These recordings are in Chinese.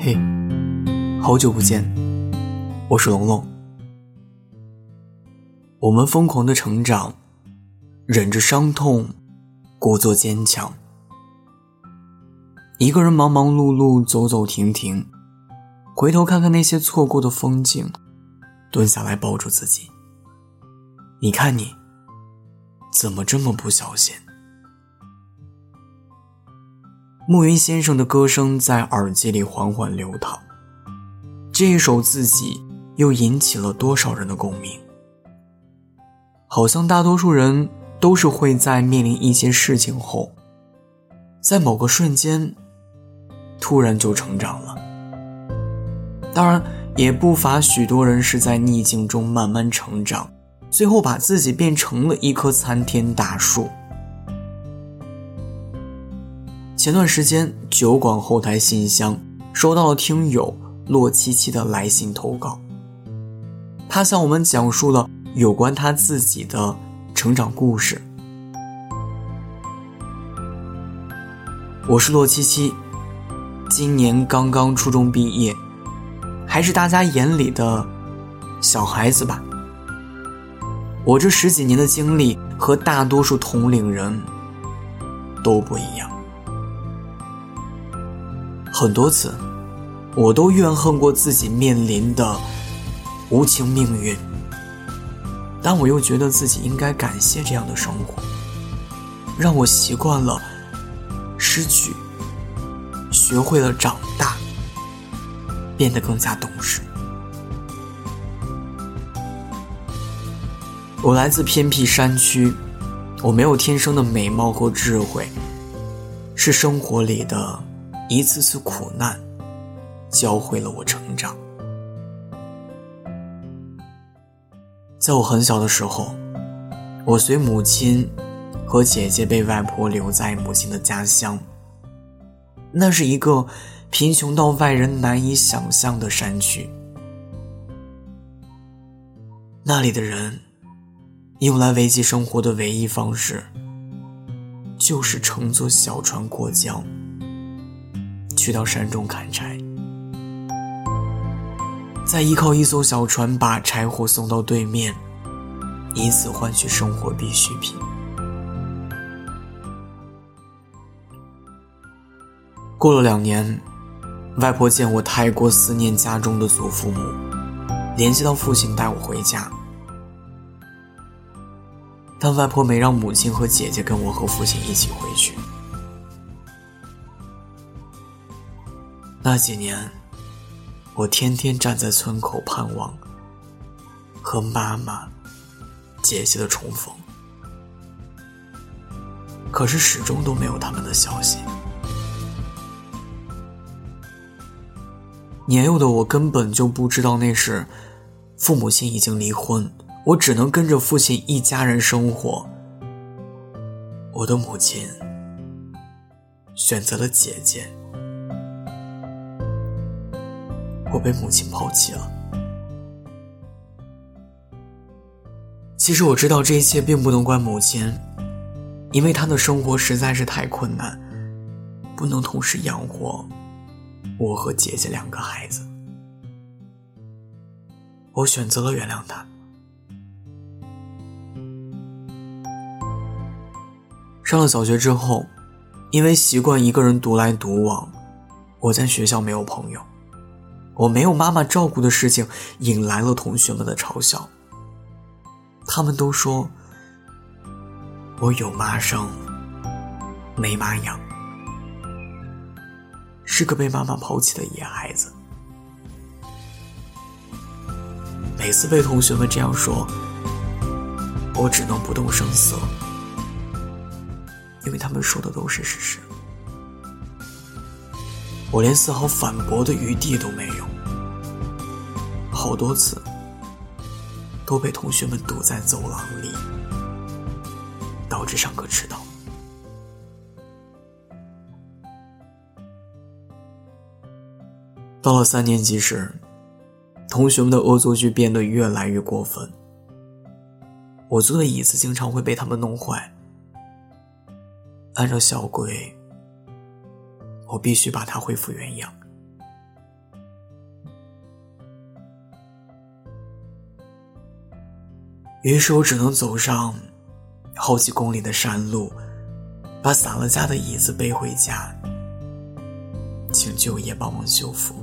嘿，好久不见，我是龙龙。我们疯狂的成长，忍着伤痛，故作坚强。一个人忙忙碌碌，走走停停，回头看看那些错过的风景，蹲下来抱住自己。你看你，怎么这么不小心？暮云先生的歌声在耳机里缓缓流淌，这一首自己又引起了多少人的共鸣？好像大多数人都是会在面临一些事情后，在某个瞬间，突然就成长了。当然，也不乏许多人是在逆境中慢慢成长，最后把自己变成了一棵参天大树。前段时间，酒馆后台信箱收到了听友洛七七的来信投稿。他向我们讲述了有关他自己的成长故事。我是洛七七，今年刚刚初中毕业，还是大家眼里的小孩子吧。我这十几年的经历和大多数同龄人都不一样。很多次，我都怨恨过自己面临的无情命运，但我又觉得自己应该感谢这样的生活，让我习惯了失去，学会了长大，变得更加懂事。我来自偏僻山区，我没有天生的美貌和智慧，是生活里的。一次次苦难，教会了我成长。在我很小的时候，我随母亲和姐姐被外婆留在母亲的家乡。那是一个贫穷到外人难以想象的山区。那里的人，用来维系生活的唯一方式，就是乘坐小船过江。去到山中砍柴，再依靠一艘小船把柴火送到对面，以此换取生活必需品。过了两年，外婆见我太过思念家中的祖父母，联系到父亲带我回家，但外婆没让母亲和姐姐跟我和父亲一起回去。那几年，我天天站在村口盼望和妈妈、姐姐的重逢，可是始终都没有他们的消息。年幼的我根本就不知道那时，父母亲已经离婚，我只能跟着父亲一家人生活。我的母亲选择了姐姐。我被母亲抛弃了。其实我知道这一切并不能怪母亲，因为她的生活实在是太困难，不能同时养活我和姐姐两个孩子。我选择了原谅她。上了小学之后，因为习惯一个人独来独往，我在学校没有朋友。我没有妈妈照顾的事情，引来了同学们的嘲笑。他们都说我有妈生，没妈养，是个被妈妈抛弃的野孩子。每次被同学们这样说，我只能不动声色，因为他们说的都是事实。我连丝毫反驳的余地都没有，好多次都被同学们堵在走廊里，导致上课迟到。到了三年级时，同学们的恶作剧变得越来越过分，我坐的椅子经常会被他们弄坏，按照校规。我必须把它恢复原样。于是我只能走上好几公里的山路把散了架的椅子背回家请舅爷帮忙修复。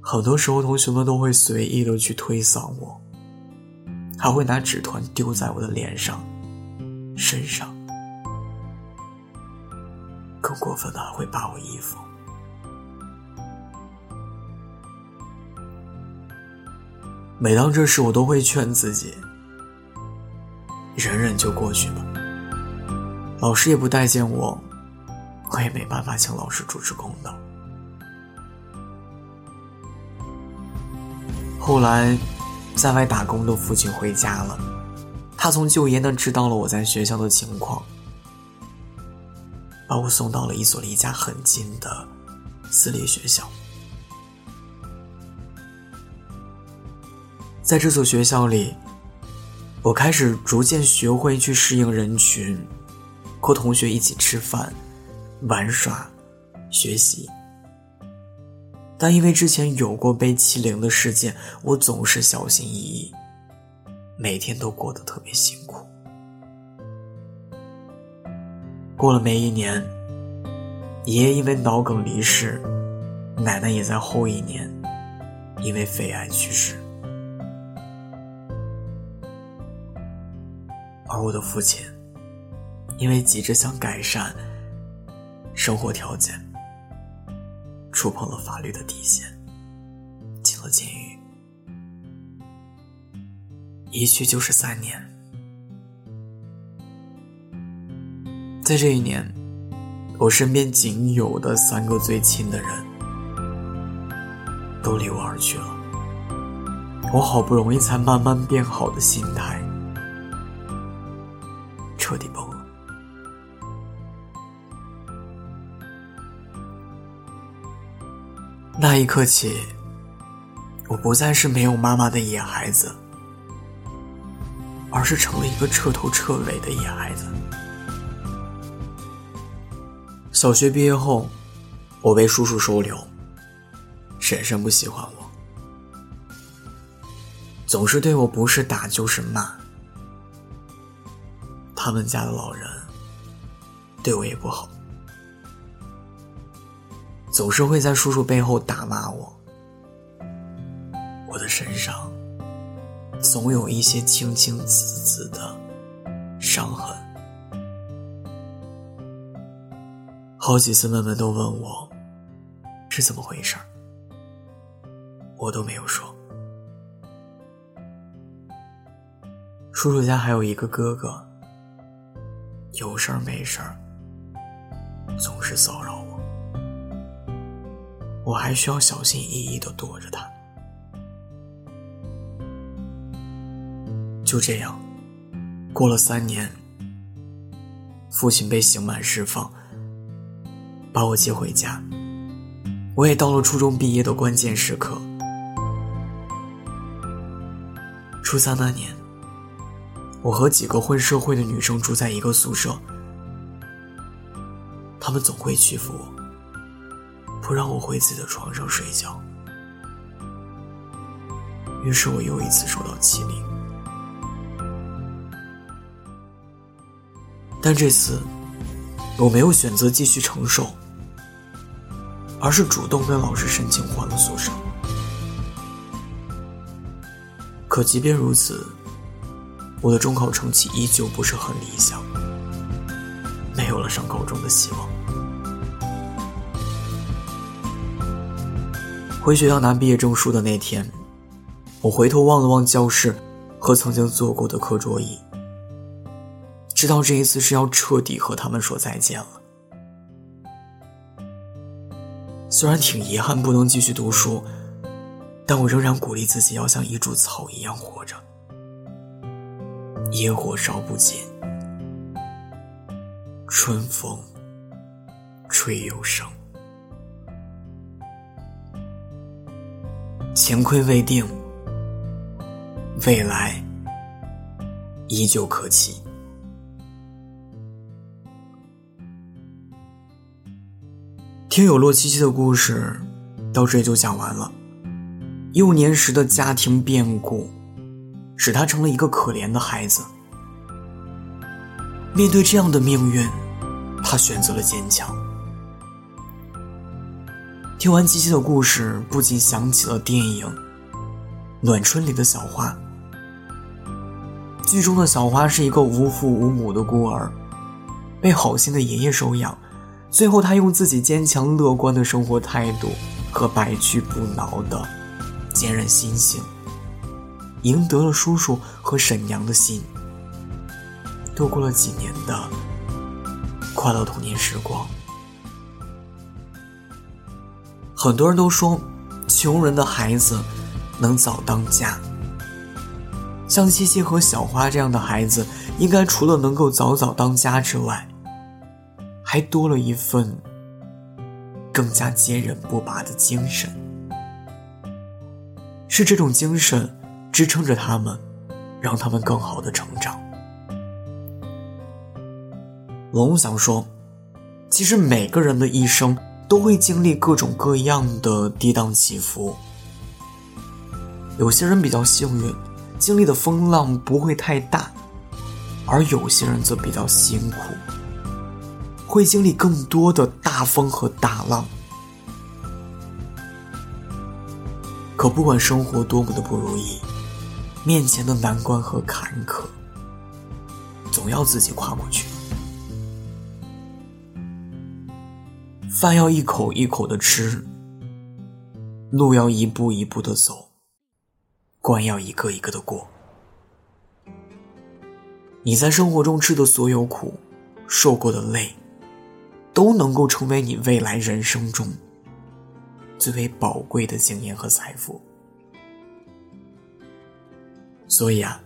很多时候同学们都会随意的去推搡我还会拿纸团丢在我的脸上身上。过分的会扒我衣服。每当这时，我都会劝自己：忍忍就过去吧。老师也不待见我，我也没办法请老师主持公道。后来，在外打工的父亲回家了，他从舅爷那知道了我在学校的情况，把我送到了一所离家很近的私立学校。在这所学校里，我开始逐渐学会去适应人群，和同学一起吃饭、玩耍、学习。但因为之前有过被欺凌的事件，我总是小心翼翼，每天都过得特别辛苦。过了没一年，爷爷因为脑梗离世，奶奶也在后一年因为肺癌去世。而我的父亲，因为急着想改善生活条件，触碰了法律的底线，进了监狱，一去就是三年。在这一年，我身边仅有的三个最亲的人，都离我而去了。我好不容易才慢慢变好的心态。彻底崩了。那一刻起，我不再是没有妈妈的野孩子，而是成了一个彻头彻尾的野孩子。小学毕业后，我被叔叔收留，婶婶不喜欢我，总是对我不是打就是骂。他们家的老人对我也不好，总是会在叔叔背后打骂我。我的身上总有一些青青紫紫的伤痕。好几次，妹妹都问我是怎么回事我都没有说。叔叔家还有一个哥哥。有事儿没事儿，总是骚扰我，我还需要小心翼翼的躲着他。就这样，过了三年，父亲被刑满释放，把我接回家。我也到了初中毕业的关键时刻。初三那年。我和几个混社会的女生住在一个宿舍，她们总会欺负我，不让我回自己的床上睡觉。于是我又一次受到欺凌，但这次我没有选择继续承受，而是主动跟老师申请换了宿舍。可即便如此。我的中考成绩依旧不是很理想，没有了上高中的希望。回学校拿毕业证书的那天，我回头望了望教室和曾经坐过的课桌椅，知道这一次是要彻底和他们说再见了。虽然挺遗憾不能继续读书，但我仍然鼓励自己要像一株草一样活着。野火烧不尽，春风吹又生。乾坤未定，未来依旧可期。听友洛七七的故事到这里就讲完了。幼年时的家庭变故，使他成了一个可怜的孩子。面对这样的命运，他选择了坚强。听完七七的故事，不禁想起了电影《暖春》里的小花。剧中的小花是一个无父无母的孤儿，被好心的爷爷收养。最后，他用自己坚强乐观的生活态度和百屈不挠的坚韧心性，赢得了叔叔和婶娘的心。度过了几年的快乐童年时光。很多人都说，穷人的孩子能早当家。像七七和小花这样的孩子，应该除了能够早早当家之外，还多了一份更加坚韧不拔的精神。是这种精神支撑着他们，让他们更好的成长。龙想说，其实每个人的一生都会经历各种各样的跌宕起伏。有些人比较幸运，经历的风浪不会太大；而有些人则比较辛苦，会经历更多的大风和大浪。可不管生活多么的不如意，面前的难关和坎坷，总要自己跨过去。饭要一口一口的吃，路要一步一步的走，关要一个一个的过。你在生活中吃的所有苦，受过的累，都能够成为你未来人生中最为宝贵的经验和财富。所以啊，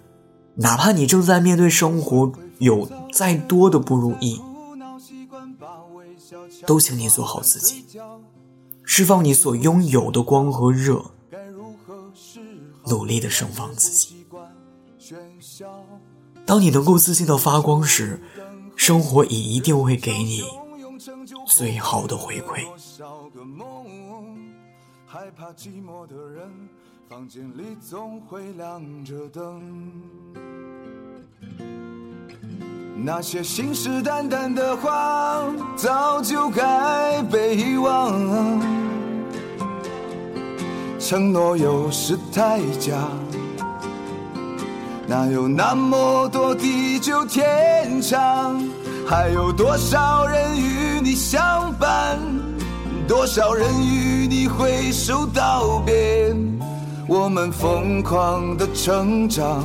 哪怕你正在面对生活有再多的不如意。都请你做好自己，释放你所拥有的光和热，努力的盛放自己。当你能够自信到发光时，生活也一定会给你最好的回馈。那些信誓旦旦的话，早就该被遗忘。承诺有时太假，哪有那么多地久天长？还有多少人与你相伴？多少人与你挥手道别？我们疯狂的成长。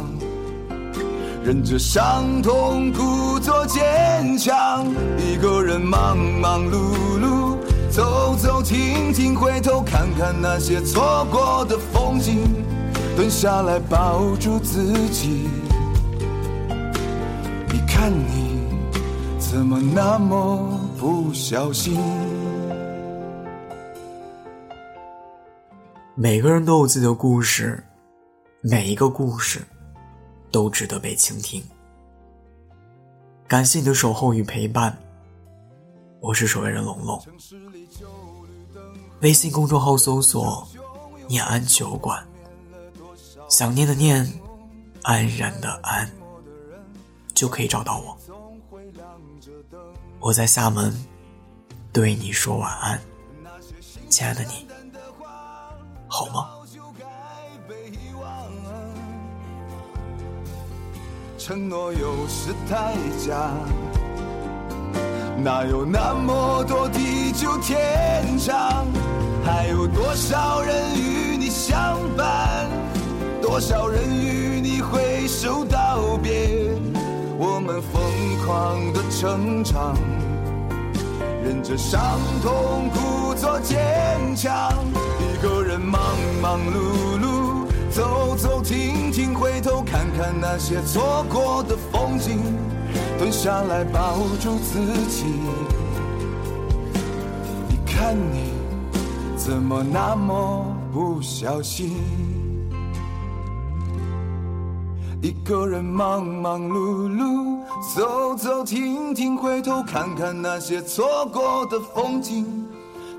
忍着伤痛，故作坚强。一个人忙忙碌碌，走走停停，回头看看那些错过的风景。蹲下来抱住自己，你看你怎么那么不小心？每个人都有自己的故事，每一个故事。都值得被倾听。感谢你的守候与陪伴，我是守夜人龙龙。微信公众号搜索“念安酒馆”，想念的念，安然的安，就可以找到我。我在厦门，对你说晚安，亲爱的你，好吗？承诺有时太假，哪有那么多地久天长？还有多少人与你相伴？多少人与你挥手道别？我们疯狂的成长，忍着伤痛，故作坚强。一个人忙忙碌碌。走走停停，回头看看那些错过的风景，蹲下来抱住自己。你看你怎么那么不小心？一个人忙忙碌碌，走走停停，回头看看那些错过的风景，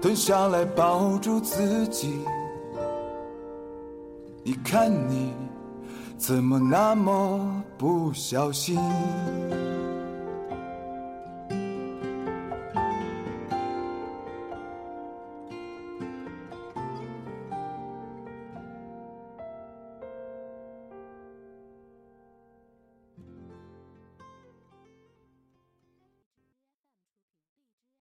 蹲下来抱住自己。你看你怎么那么不小心？